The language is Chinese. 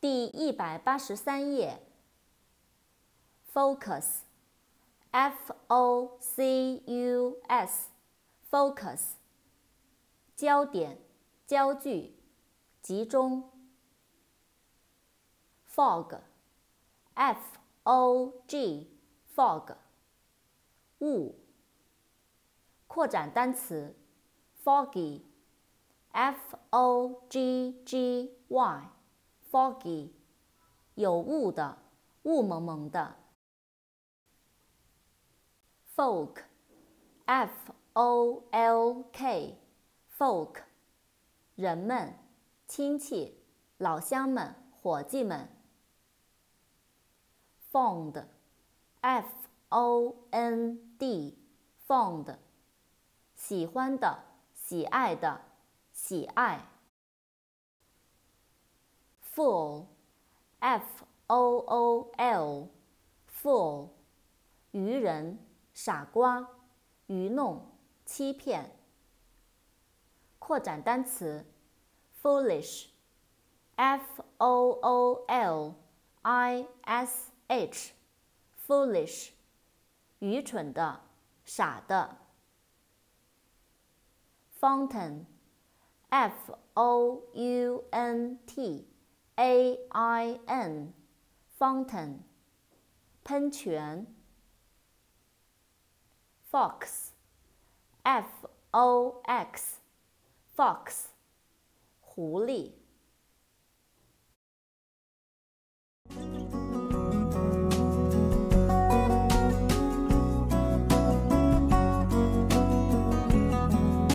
第一百八十三页。focus，f o c u s，focus，焦点、焦距、集中。fog，f o g，fog，雾。扩展单词，foggy，f o g g y Foggy，有雾的，雾蒙蒙的。folk，f o l k，folk，人们，亲戚，老乡们，伙计们。fond，f o n d，fond，喜欢的，喜爱的，喜爱。fool，f o o l，fool，愚人。傻瓜，愚弄，欺骗。扩展单词，foolish，f o o l i s h，foolish，愚蠢的，傻的。fountain，f o u n t a i n，fountain，喷泉。fox, f o x, fox, 狐狸。